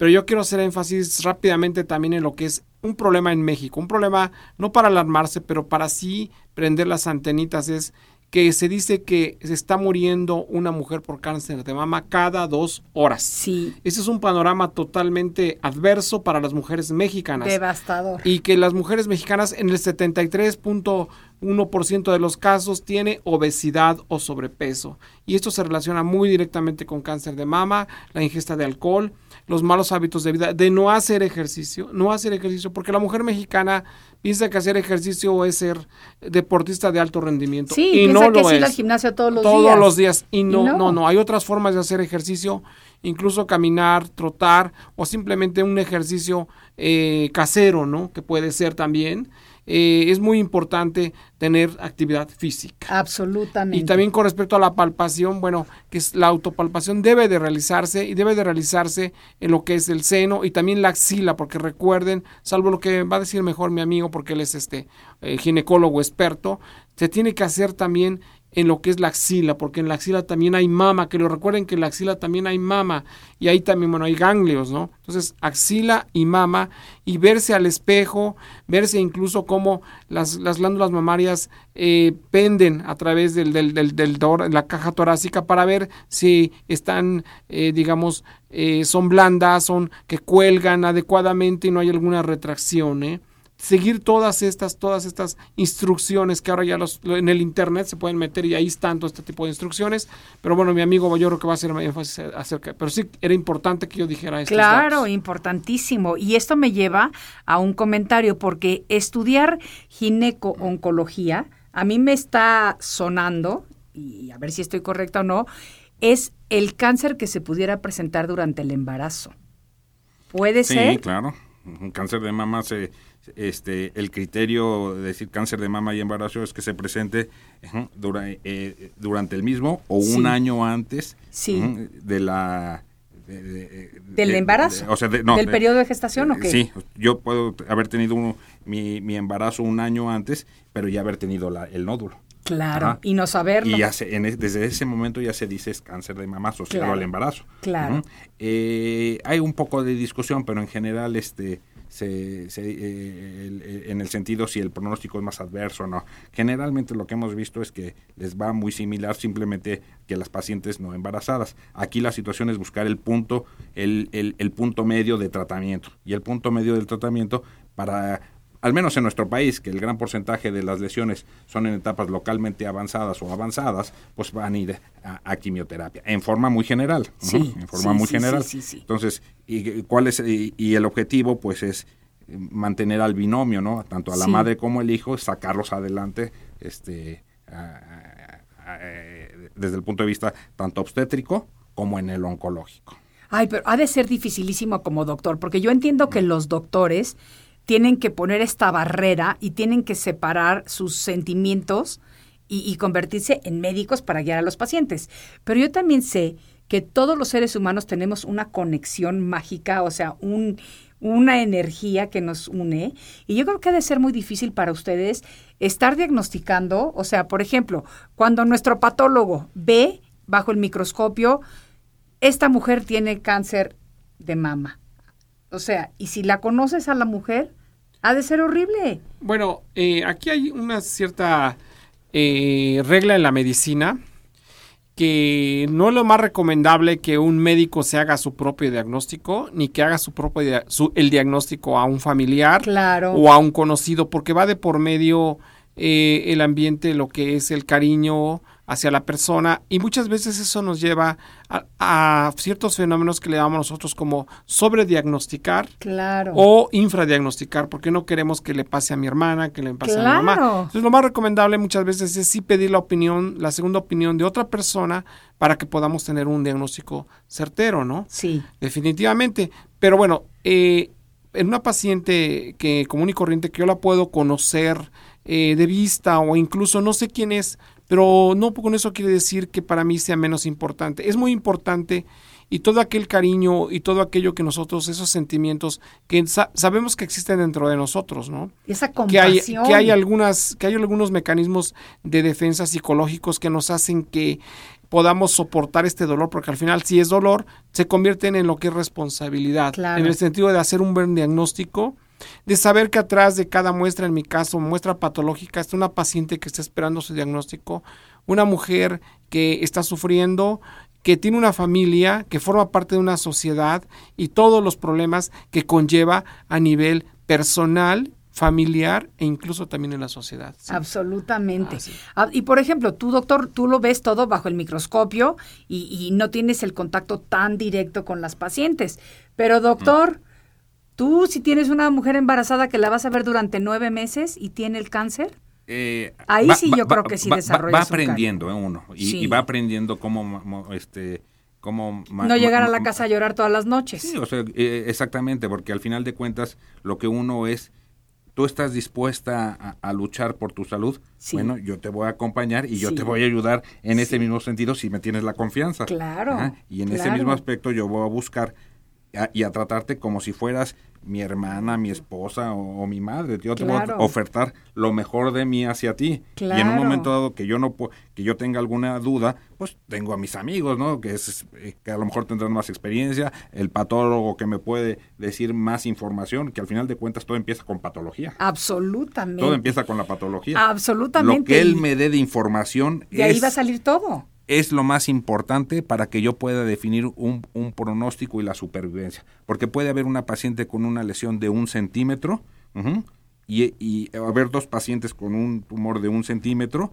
Pero yo quiero hacer énfasis rápidamente también en lo que es un problema en México, un problema no para alarmarse, pero para sí prender las antenitas es que se dice que se está muriendo una mujer por cáncer de mama cada dos horas. Sí. Ese es un panorama totalmente adverso para las mujeres mexicanas. Devastador. Y que las mujeres mexicanas en el 73.1% de los casos tiene obesidad o sobrepeso. Y esto se relaciona muy directamente con cáncer de mama, la ingesta de alcohol, los malos hábitos de vida, de no hacer ejercicio, no hacer ejercicio, porque la mujer mexicana piensa que hacer ejercicio es ser deportista de alto rendimiento. Sí, y no que lo es ir es. al gimnasio todos los todos días. los días. Y no, Y no. no, no, hay otras formas de hacer ejercicio, incluso caminar, trotar o simplemente un ejercicio eh, casero, ¿no? Que puede ser también. Eh, es muy importante tener actividad física. Absolutamente. Y también con respecto a la palpación, bueno, que es la autopalpación debe de realizarse y debe de realizarse en lo que es el seno y también la axila, porque recuerden, salvo lo que va a decir mejor mi amigo, porque él es este eh, ginecólogo experto, se tiene que hacer también en lo que es la axila, porque en la axila también hay mama, que lo recuerden que en la axila también hay mama y ahí también, bueno, hay ganglios, ¿no? Entonces, axila y mama y verse al espejo, verse incluso cómo las, las glándulas mamarias eh, penden a través del, del, del, del la caja torácica para ver si están, eh, digamos, eh, son blandas, son que cuelgan adecuadamente y no hay alguna retracción, ¿eh? Seguir todas estas, todas estas instrucciones que ahora ya los, en el internet se pueden meter y ahí están todo este tipo de instrucciones. Pero bueno, mi amigo yo creo que va a hacer énfasis acerca. Pero sí era importante que yo dijera esto. Claro, importantísimo. Y esto me lleva a un comentario, porque estudiar gineco-oncología, a mí me está sonando, y a ver si estoy correcta o no, es el cáncer que se pudiera presentar durante el embarazo. ¿Puede sí, ser? Sí, claro. Un cáncer de mama se este el criterio de decir cáncer de mama y embarazo es que se presente uh, dura, eh, durante el mismo o sí. un año antes sí. uh, de la de, de, del embarazo o sea, no, del periodo de gestación o qué sí yo puedo haber tenido un, mi, mi, embarazo un año antes pero ya haber tenido la, el nódulo Claro, Ajá. y no saberlo. Y ya se, en, desde ese momento ya se dice es cáncer de mama asociado claro. al embarazo. Claro. Uh -huh. eh, hay un poco de discusión, pero en general este se, se, eh, el, en el sentido si el pronóstico es más adverso o no. Generalmente lo que hemos visto es que les va muy similar simplemente que las pacientes no embarazadas. Aquí la situación es buscar el punto, el, el, el punto medio de tratamiento. Y el punto medio del tratamiento para al menos en nuestro país, que el gran porcentaje de las lesiones son en etapas localmente avanzadas o avanzadas, pues van a ir a, a quimioterapia, en forma muy general, sí, ¿no? en forma sí, muy sí, general. Sí, Entonces, y, ¿cuál es, y, y, el objetivo? Pues es mantener al binomio, ¿no? Tanto a la madre como el hijo, sacarlos adelante, este, a, a, desde el punto de vista tanto obstétrico como en el oncológico. Ay, pero ha de ser dificilísimo como doctor, porque yo entiendo que los doctores tienen que poner esta barrera y tienen que separar sus sentimientos y, convertirse en médicos para guiar a los pacientes. Pero yo también sé que todos los seres humanos tenemos una conexión mágica, o sea, un, una energía que nos une y yo creo que ha de ser muy difícil para ustedes estar diagnosticando, o sea, por ejemplo, cuando nuestro patólogo ve bajo el microscopio, esta mujer tiene cáncer de mama. O sea, y si la conoces a la mujer, ha de ser horrible. Bueno, eh, aquí hay una cierta eh, regla en la medicina que no es lo más recomendable que un médico se haga su propio diagnóstico, ni que haga su propio su- el diagnóstico a un familiar Claro. o a un conocido, porque va de por medio eh, el ambiente, lo que es el cariño hacia la persona, y muchas veces eso nos lleva a, a ciertos fenómenos que le llamamos nosotros como sobrediagnosticar Claro. o infradiagnosticar, porque no queremos que le pase a mi hermana, que le pase a mi mamá. Entonces, lo más recomendable muchas veces es sí pedir la opinión, la segunda opinión de otra persona para que podamos tener un diagnóstico certero, ¿no? Sí. Definitivamente. Pero bueno, eh, en una paciente que común y corriente que yo la puedo conocer eh, de vista o incluso no sé quién es, pero no con eso quiere decir que para mí sea menos importante. Es muy importante y todo aquel cariño y todo aquello que nosotros, esos sentimientos que sa- sabemos que existen dentro de nosotros, ¿no? Esa que hay, compasión. que hay algunas, que hay algunos mecanismos de defensa psicológicos que nos hacen que podamos soportar este dolor, porque al final si es dolor, se convierten en lo que es responsabilidad, Claro. en el sentido de hacer un buen diagnóstico, de saber que atrás de cada muestra, en mi caso, muestra patológica, está una paciente que está esperando su diagnóstico, una mujer que está sufriendo, que tiene una familia, que forma parte de una sociedad y todos los problemas que conlleva a nivel personal, familiar e incluso también en la sociedad. sí. Absolutamente. Ah, sí. Ah, y por ejemplo, tú, doctor, tú lo ves todo bajo el microscopio y, y no tienes el contacto tan directo con las pacientes. Pero, doctor, tú si tienes una mujer embarazada que la vas a ver durante nueve meses y tiene el cáncer, Eh, Ahí sí yo creo que sí va- desarrolla Va su aprendiendo eh, uno y, Sí. y va aprendiendo cómo, mo- mo- este, cómo ma- no llegar ma- a la casa a llorar todas las noches. Sí, o sea, eh, exactamente, porque al final de cuentas lo que uno es, tú estás dispuesta a, a luchar por tu salud, Sí. bueno, yo te voy a acompañar y yo Sí. te voy a ayudar en ese mismo sentido si me tienes la confianza. Claro, Y en ese mismo aspecto yo voy a buscar a- y a tratarte como si fueras mi hermana, mi esposa o, o mi madre. Yo te voy Claro. a ofertar lo mejor de mí hacia ti. Y en Claro. un momento dado que yo no que yo tenga alguna duda, pues tengo a mis amigos, ¿no? Que es eh, que a lo mejor tendrán más experiencia, el patólogo que me puede decir más información, que al final de cuentas todo empieza con patología. Absolutamente. Todo empieza con la patología. Absolutamente. Lo que él Y me dé de información De ahí va a salir todo. Es lo más importante para que yo pueda definir un, un pronóstico y la supervivencia. Porque puede haber una paciente con una lesión de un centímetro y, y haber dos pacientes con un tumor de un centímetro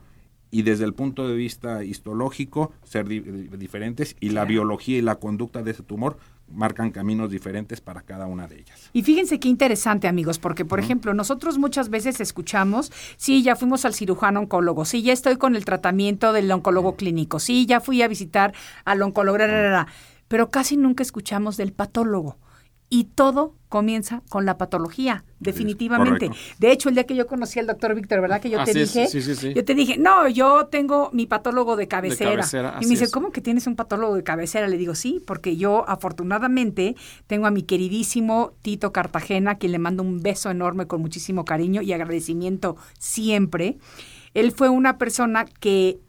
y desde el punto de vista histológico ser di- diferentes y la biología y la conducta de ese tumor marcan caminos diferentes para cada una de ellas. Y fíjense qué interesante, amigos, porque, por ejemplo, nosotros muchas veces escuchamos, sí, ya fuimos al cirujano oncólogo, sí, ya estoy con el tratamiento del oncólogo clínico, sí, ya fui a visitar al oncólogo, pero casi nunca escuchamos del patólogo. Y todo comienza con la patología, definitivamente. De hecho, el día que yo conocí al doctor Víctor, ¿verdad? Que yo te Así dije, sí, sí, sí. yo te dije, no, yo tengo mi patólogo de cabecera. cabecera, y me dice, es. ¿cómo que tienes un patólogo de cabecera? Le digo, sí, porque yo afortunadamente tengo a mi queridísimo Tito Cartagena, quien le mando un beso enorme con muchísimo cariño y agradecimiento siempre. Él fue una persona que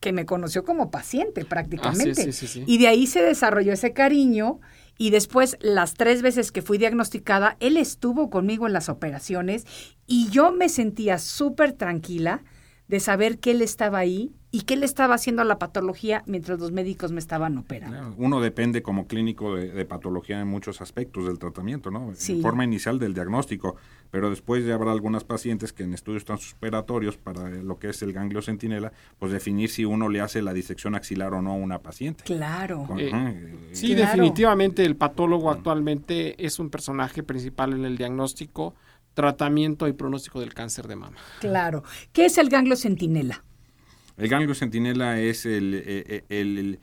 que me conoció como paciente prácticamente. Ah, sí, sí, sí, sí. Y de ahí se desarrolló ese cariño y después las tres veces que fui diagnosticada, él estuvo conmigo en las operaciones y yo me sentía súper tranquila de saber que él estaba ahí y que él estaba haciendo la patología mientras los médicos me estaban operando. Uno depende como clínico de, de patología en muchos aspectos del tratamiento, ¿no? Sí. En forma inicial del diagnóstico, pero después ya habrá algunas pacientes que en estudios transperatorios para lo que es el ganglio centinela, pues definir si uno le hace la disección axilar o no a una paciente. Claro. Con- Eh, eh, Sí, Claro. definitivamente el patólogo actualmente es un personaje principal en el diagnóstico, tratamiento y pronóstico del cáncer de mama. Claro. ¿Qué es el ganglio centinela? El ganglio centinela es el, eh, eh, el- el-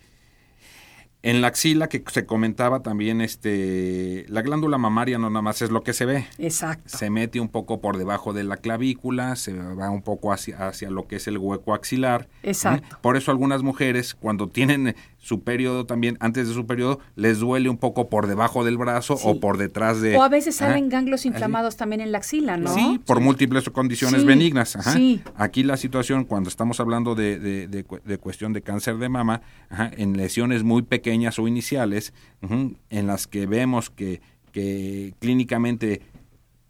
en la axila que se comentaba también, este, la glándula mamaria no nada más es lo que se ve. Exacto. se mete un poco por debajo de la clavícula, se va un poco hacia, hacia lo que es el hueco axilar. Exacto. Por eso algunas mujeres cuando tienen su periodo también, antes de su periodo, les duele un poco por debajo del brazo o por detrás de... O a veces salen ganglios inflamados también en la axila, ¿no? Sí, por múltiples condiciones benignas. Aquí la situación, cuando estamos hablando de, de, cuestión de cáncer de mama, en lesiones muy pequeñas o iniciales, en las que vemos que, que clínicamente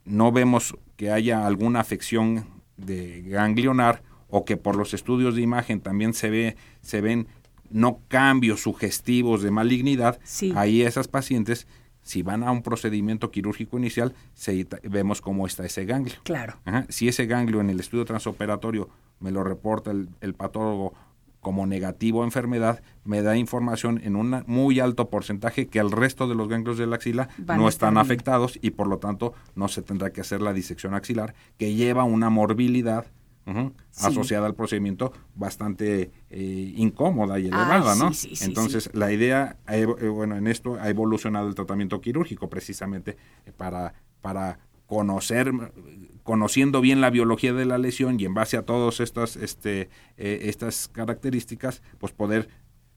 no vemos que haya alguna afección de ganglionar o que por los estudios de imagen también se ve se ven no cambios sugestivos de malignidad, ahí esas pacientes, si van a un procedimiento quirúrgico inicial, se, vemos cómo está ese ganglio. Claro. Si ese ganglio en el estudio transoperatorio me lo reporta el, patólogo como negativo a enfermedad, me da información en un muy alto porcentaje que el resto de los ganglios de la axila no están afectados y por lo tanto no se tendrá que hacer la disección axilar, que lleva una morbilidad asociada al procedimiento bastante eh, incómoda y elevada, ¿no? Entonces, la idea, eh, bueno, en esto ha evolucionado el tratamiento quirúrgico precisamente eh, para, para conocer, conociendo bien la biología de la lesión y en base a todas estas, este, estas características, pues poder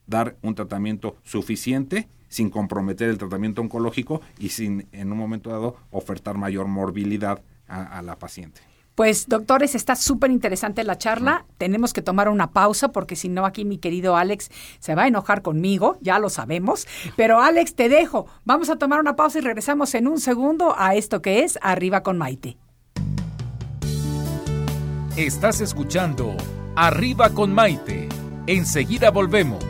dar un tratamiento suficiente sin comprometer el tratamiento oncológico y sin en un momento dado ofertar mayor morbilidad a la paciente. Pues doctores, está súper interesante la charla. Tenemos que tomar una pausa porque si no aquí mi querido Alex se va a enojar conmigo, ya lo sabemos. Pero Alex, te dejo. Vamos a tomar una pausa y regresamos en un segundo a esto que es Arriba con Maite. Estás escuchando Arriba con Maite. Enseguida volvemos.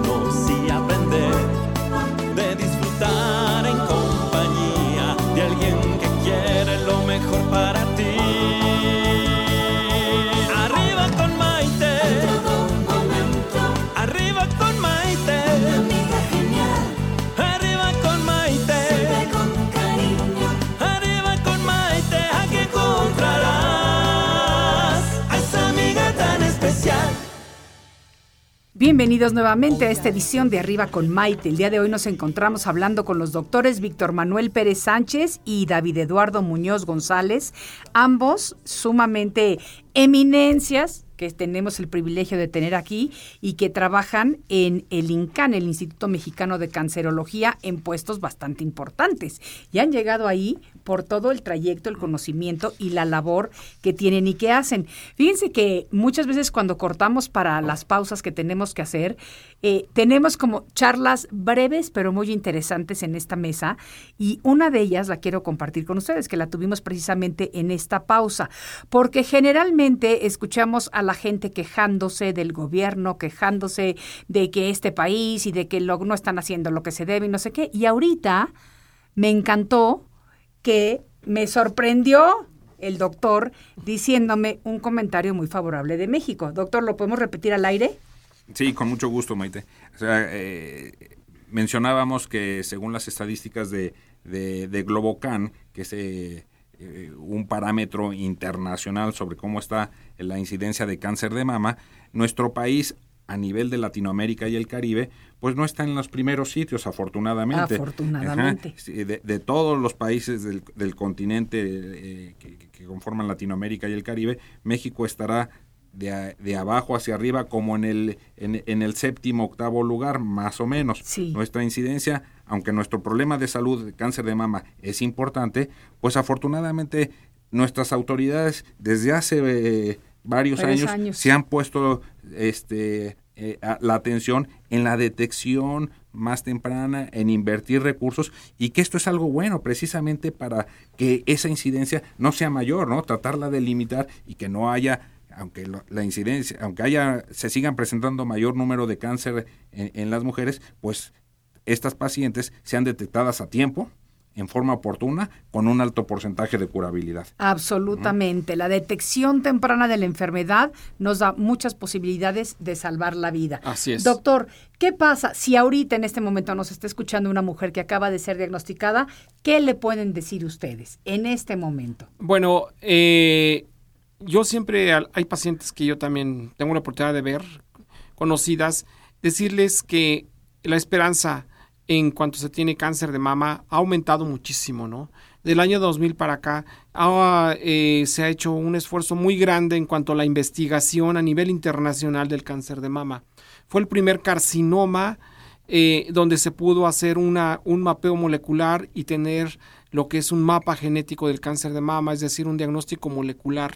Bienvenidos nuevamente a esta edición de Arriba con Maite. El día de hoy nos encontramos hablando con los doctores Víctor Manuel Pérez Sánchez y David Eduardo Muñoz González, ambos sumamente eminencias que tenemos el privilegio de tener aquí y que trabajan en el INCAN, el Instituto Mexicano de Cancerología, en puestos bastante importantes. Y han llegado ahí por todo el trayecto, el conocimiento y la labor que tienen y que hacen. Fíjense que muchas veces cuando cortamos para las pausas que tenemos que hacer, eh, tenemos como charlas breves pero muy interesantes en esta mesa y una de ellas la quiero compartir con ustedes, que la tuvimos precisamente en esta pausa, porque generalmente escuchamos a la gente quejándose del gobierno, quejándose de que este país y de que lo, no están haciendo lo que se debe y no sé qué, y ahorita me encantó que me sorprendió el doctor diciéndome un comentario muy favorable de México. Doctor, ¿lo podemos repetir al aire? Sí, con mucho gusto, Maite. O sea, eh, mencionábamos que según las estadísticas de, de, Globocan, que es eh, eh, un parámetro internacional sobre cómo está la incidencia de cáncer de mama, nuestro país a nivel de Latinoamérica y el Caribe, pues no está en los primeros sitios, afortunadamente. Afortunadamente. de, todos los países del, continente que, que, conforman Latinoamérica y el Caribe, México estará de, abajo hacia arriba como en el, en, el séptimo, octavo lugar, más o menos. Nuestra incidencia, aunque nuestro problema de salud de cáncer de mama es importante, pues afortunadamente nuestras autoridades desde hace eh, varios, años, se han puesto este, eh, la atención en la detección más temprana, en invertir recursos y que esto es algo bueno precisamente para que esa incidencia no sea mayor, ¿no? Tratarla de limitar y que no haya aunque la incidencia, aunque haya, se sigan presentando mayor número de cáncer en, las mujeres, pues estas pacientes sean detectadas a tiempo en forma oportuna con un alto porcentaje de curabilidad. Absolutamente. La detección temprana de la enfermedad nos da muchas posibilidades de salvar la vida. Así es. Doctor, ¿qué pasa si ahorita en este momento nos está escuchando una mujer que acaba de ser diagnosticada? ¿Qué le pueden decir ustedes en este momento? Bueno, eh, yo siempre hay pacientes que yo también tengo la oportunidad de ver, conocidas, decirles que la esperanza en cuanto se tiene cáncer de mama ha aumentado muchísimo, ¿no? Del año 2000 para acá eh, se ha hecho un esfuerzo muy grande en cuanto a la investigación a nivel internacional del cáncer de mama. Fue el primer carcinoma eh, donde se pudo hacer un mapeo molecular y tener lo que es un mapa genético del cáncer de mama, es decir, un diagnóstico molecular.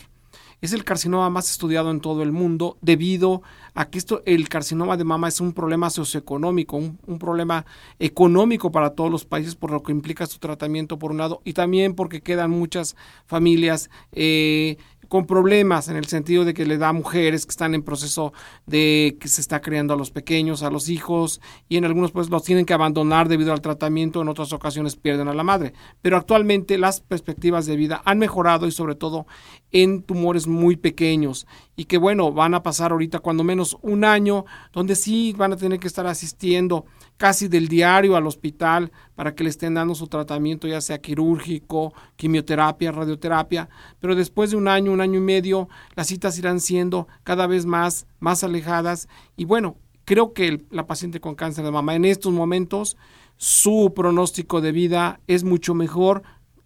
Es el carcinoma más estudiado en todo el mundo debido a que esto, el carcinoma de mama es un problema socioeconómico, un, un problema económico para todos los países por lo que implica su tratamiento por un lado y también porque quedan muchas familias eh, con problemas en el sentido de que le da a mujeres que están en proceso de que se está creando a los pequeños, a los hijos, y en algunos pues los tienen que abandonar debido al tratamiento, en otras ocasiones pierden a la madre. Pero actualmente las perspectivas de vida han mejorado y sobre todo en tumores muy pequeños y que bueno, van a pasar ahorita cuando menos un año donde sí van a tener que estar asistiendo casi del diario al hospital para que le estén dando su tratamiento, ya sea quirúrgico, quimioterapia, radioterapia, pero después de un año, un año y medio, las citas irán siendo cada vez más, más alejadas. Y bueno, creo que la paciente con cáncer de mama en estos momentos su pronóstico de vida es mucho mejor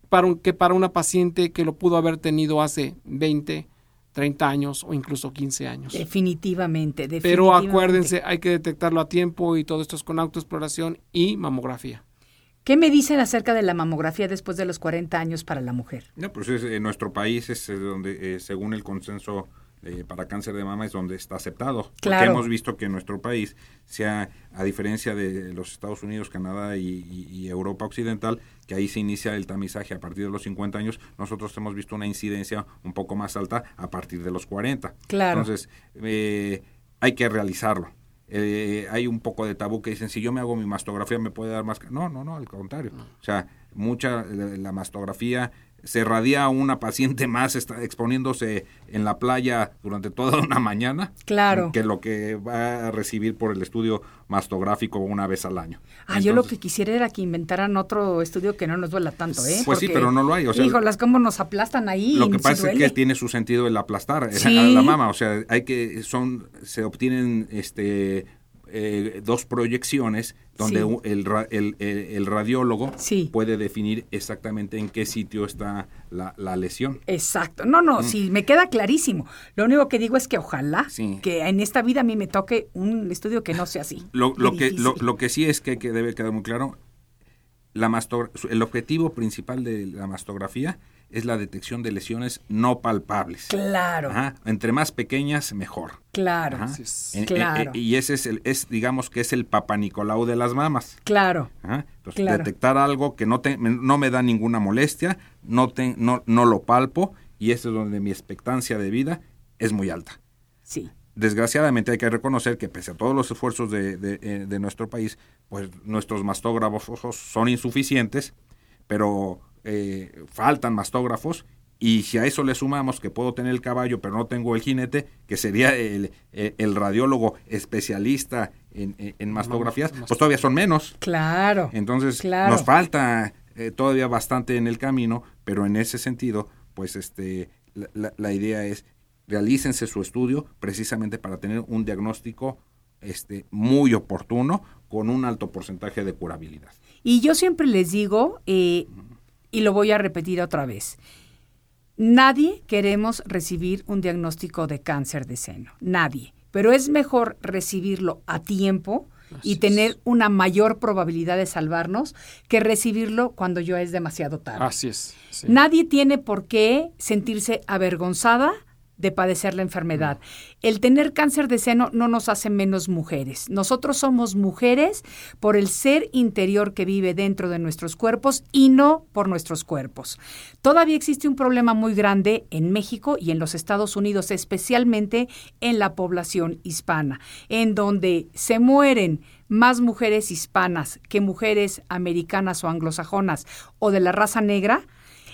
para que para una paciente que lo pudo haber tenido hace 20, 30 años o incluso 15 años. Definitivamente, Pero definitivamente. acuérdense, hay que detectarlo a tiempo y todo esto es con autoexploración y mamografía. ¿Qué me dicen acerca de la mamografía después de los 40 años para la mujer? No, pues es- en nuestro país es eh, donde, eh, según el consenso eh, para cáncer de mama, es donde está aceptado. Porque Claro. hemos visto que en nuestro país, sea a diferencia de los Estados Unidos, Canadá y, y- y Europa Occidental, que ahí se inicia el tamizaje a partir de los 50 años, nosotros hemos visto una incidencia un poco más alta a partir de los 40. Claro. Entonces, eh, hay que realizarlo. Eh, hay un poco de tabú que dicen, si yo me hago mi mastografía, ¿me puede dar más? ca-?" No, no, no, al contrario. O sea, mucha, la, la mastografía se radia una paciente más está exponiéndose en la playa durante toda una mañana Claro. que lo que va a recibir por el estudio mastográfico una vez al año. Ah, yo lo que quisiera era que inventaran otro estudio que no nos duela tanto, ¿eh? Pues sí, pero no lo hay, o sea, híjolas, cómo nos aplastan ahí. Lo que pasa es que tiene su sentido el aplastar eh, Sí. a la mama, o sea, hay que son se obtienen este eh, dos proyecciones donde Sí. el, el, el- el radiólogo Sí. puede definir exactamente en qué sitio está la, la lesión. Exacto. No, no, sí, me queda clarísimo. Lo único que digo es que ojalá Mm. Sí. que en esta vida a mí me toque un estudio que no sea así. Lo, lo que, lo, lo que sí es que, que debe quedar muy claro, la masto- el objetivo principal de la mastografía es la detección de lesiones no palpables. Claro, Ajá, Entre más pequeñas, mejor. claro, Ajá. Así es. En- Claro. y ese es el, es, digamos que es el Papa Nicolau de las mamas. claro. Ajá. Entonces, Claro. detectar algo que no, te, me- no me da ninguna molestia, no, te, no, no lo palpo, y ese es donde mi expectancia de vida es muy alta. Sí. Desgraciadamente hay que reconocer que pese a todos los esfuerzos de, de, eh, de nuestro país, pues nuestros mastógrafos son insuficientes, pero eh, faltan mastógrafos y si a eso le sumamos que puedo tener el caballo pero no tengo el jinete, que sería el, el- el radiólogo especialista en, en- en mastografías, pues todavía son menos. Claro. Entonces Claro. nos falta eh, todavía bastante en el camino, pero en ese sentido, pues este, la, la- la idea es realícense su estudio precisamente para tener un diagnóstico este, muy oportuno con un alto porcentaje de curabilidad. Y yo siempre les digo, eh, y lo voy a repetir otra vez, nadie queremos recibir un diagnóstico de cáncer de seno, nadie, pero es mejor recibirlo a tiempo y tener una mayor probabilidad de salvarnos que recibirlo cuando ya es demasiado tarde. Así es. sí. Nadie tiene por qué sentirse avergonzada de padecer la enfermedad. El tener cáncer de seno no nos hace menos mujeres. Nosotros somos mujeres por el ser interior que vive dentro de nuestros cuerpos y no por nuestros cuerpos. Todavía existe un problema muy grande en México y en los Estados Unidos, especialmente en la población hispana, en donde se mueren más mujeres hispanas que mujeres americanas o anglosajonas o de la raza negra,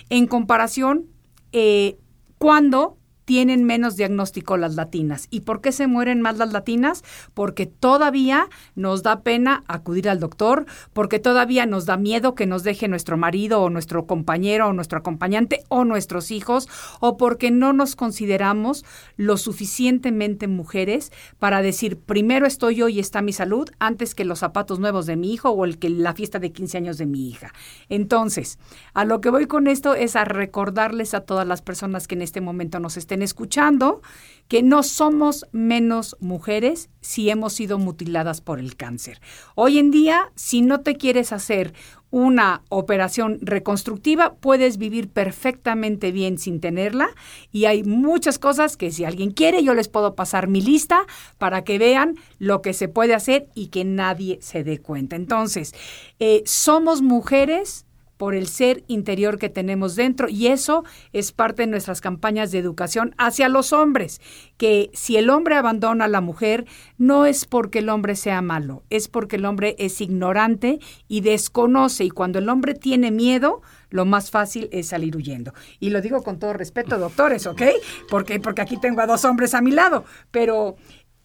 en comparación eh, cuando tienen menos diagnóstico las latinas. ¿Y por qué se mueren más las latinas? Porque todavía nos da pena acudir al doctor, porque todavía nos da miedo que nos deje nuestro marido o nuestro compañero o nuestro acompañante o nuestros hijos, o porque no nos consideramos lo suficientemente mujeres para decir, primero estoy yo y está mi salud, antes que los zapatos nuevos de mi hijo o el que la fiesta de 15 años de mi hija. Entonces, a lo que voy con esto es a recordarles a todas las personas que en este momento nos estén escuchando que no somos menos mujeres si hemos sido mutiladas por el cáncer. Hoy en día, si no te quieres hacer una operación reconstructiva, puedes vivir perfectamente bien sin tenerla y hay muchas cosas que si alguien quiere, yo les puedo pasar mi lista para que vean lo que se puede hacer y que nadie se dé cuenta. Entonces, eh, somos mujeres por el ser interior que tenemos dentro y eso es parte de nuestras campañas de educación hacia los hombres, que si el hombre abandona a la mujer no es porque el hombre sea malo, es porque el hombre es ignorante y desconoce y cuando el hombre tiene miedo, lo más fácil es salir huyendo. Y lo digo con todo respeto, doctores, ¿ok? Porque, porque aquí tengo a dos hombres a mi lado, pero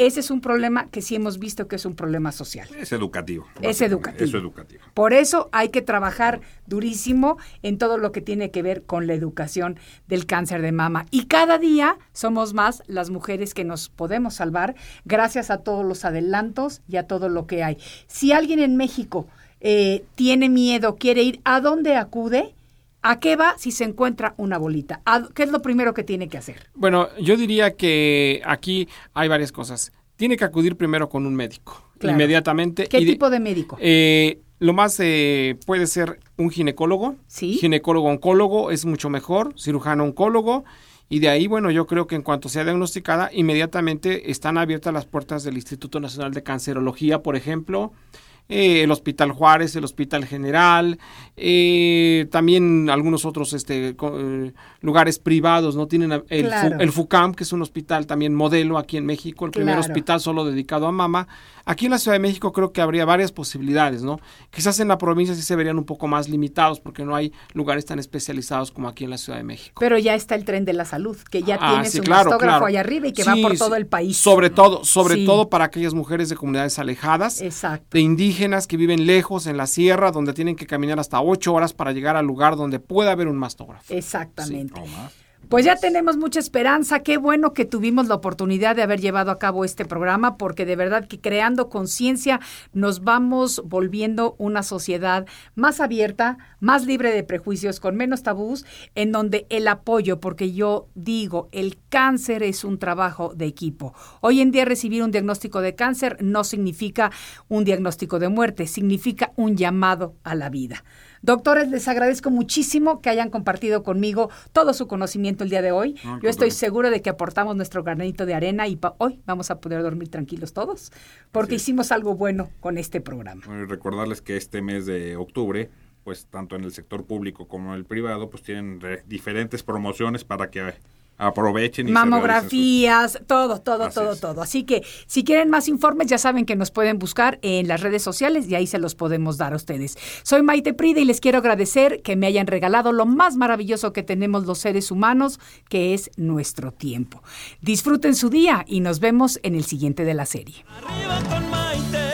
ese es un problema que sí hemos visto que es un problema social. Es educativo. Es educativo. Es educativo. Por eso hay que trabajar durísimo en todo lo que tiene que ver con la educación del cáncer de mama. Y cada día somos más las mujeres que nos podemos salvar gracias a todos los adelantos y a todo lo que hay. Si alguien en México eh, tiene miedo, quiere ir, ¿a dónde acude? ¿A qué va si se encuentra una bolita? ¿Qué es lo primero que tiene que hacer? Bueno, yo diría que aquí hay varias cosas. Tiene que acudir primero con un médico, inmediatamente. ¿Qué tipo de médico? Eh, lo más eh, puede ser un ginecólogo, ¿Sí? ginecólogo oncólogo es mucho mejor, cirujano oncólogo. Y de ahí, bueno, yo creo que en cuanto sea diagnosticada, inmediatamente están abiertas las puertas del Instituto Nacional de Cancerología, por ejemplo, eh, el Hospital Juárez, el Hospital General, eh, también algunos otros este, eh, lugares privados, ¿no? Tienen el, FUCAM, que es un hospital también modelo aquí en México, el primer hospital solo dedicado a mama. Aquí en la Ciudad de México creo que habría varias posibilidades, ¿no? Quizás en la provincia sí se verían un poco más limitados porque no hay lugares tan especializados como aquí en la Ciudad de México. Pero ya está el tren de la salud, que ya ah, tiene su claro, mastógrafo allá arriba y que va por todo el país. Sobre todo, sobre todo para aquellas mujeres de comunidades alejadas, Exacto. de indígenas que viven lejos en la sierra, donde tienen que caminar hasta ocho horas para llegar al lugar donde pueda haber un mastógrafo. Exactamente. Pues ya tenemos mucha esperanza. Qué bueno que tuvimos la oportunidad de haber llevado a cabo este programa, porque de verdad que creando conciencia nos vamos volviendo una sociedad más abierta, más libre de prejuicios, con menos tabús, en donde el apoyo, porque yo digo, el cáncer es un trabajo de equipo. Hoy en día recibir un diagnóstico de cáncer no significa un diagnóstico de muerte, significa un llamado a la vida. Doctores, les agradezco muchísimo que hayan compartido conmigo todo su conocimiento el día de hoy. Yo estoy seguro de que aportamos nuestro granito de arena y hoy vamos a poder dormir tranquilos todos porque hicimos algo bueno con este programa. recordarles que este mes de octubre pues tanto en el sector público como en el privado, pues tienen diferentes promociones para que aprovechen y mamografías, todo, todo, todo, todo. Así que si quieren más informes, ya saben que nos pueden buscar en las redes sociales y ahí se los podemos dar a ustedes. Soy Maite Prida y les quiero agradecer que me hayan regalado lo más maravilloso que tenemos los seres humanos, que es nuestro tiempo. Disfruten su día y nos vemos en el siguiente de la serie. Arriba con Maite.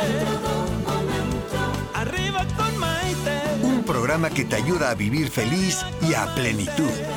Arriba con Maite. Un programa que te ayuda a vivir feliz y a plenitud.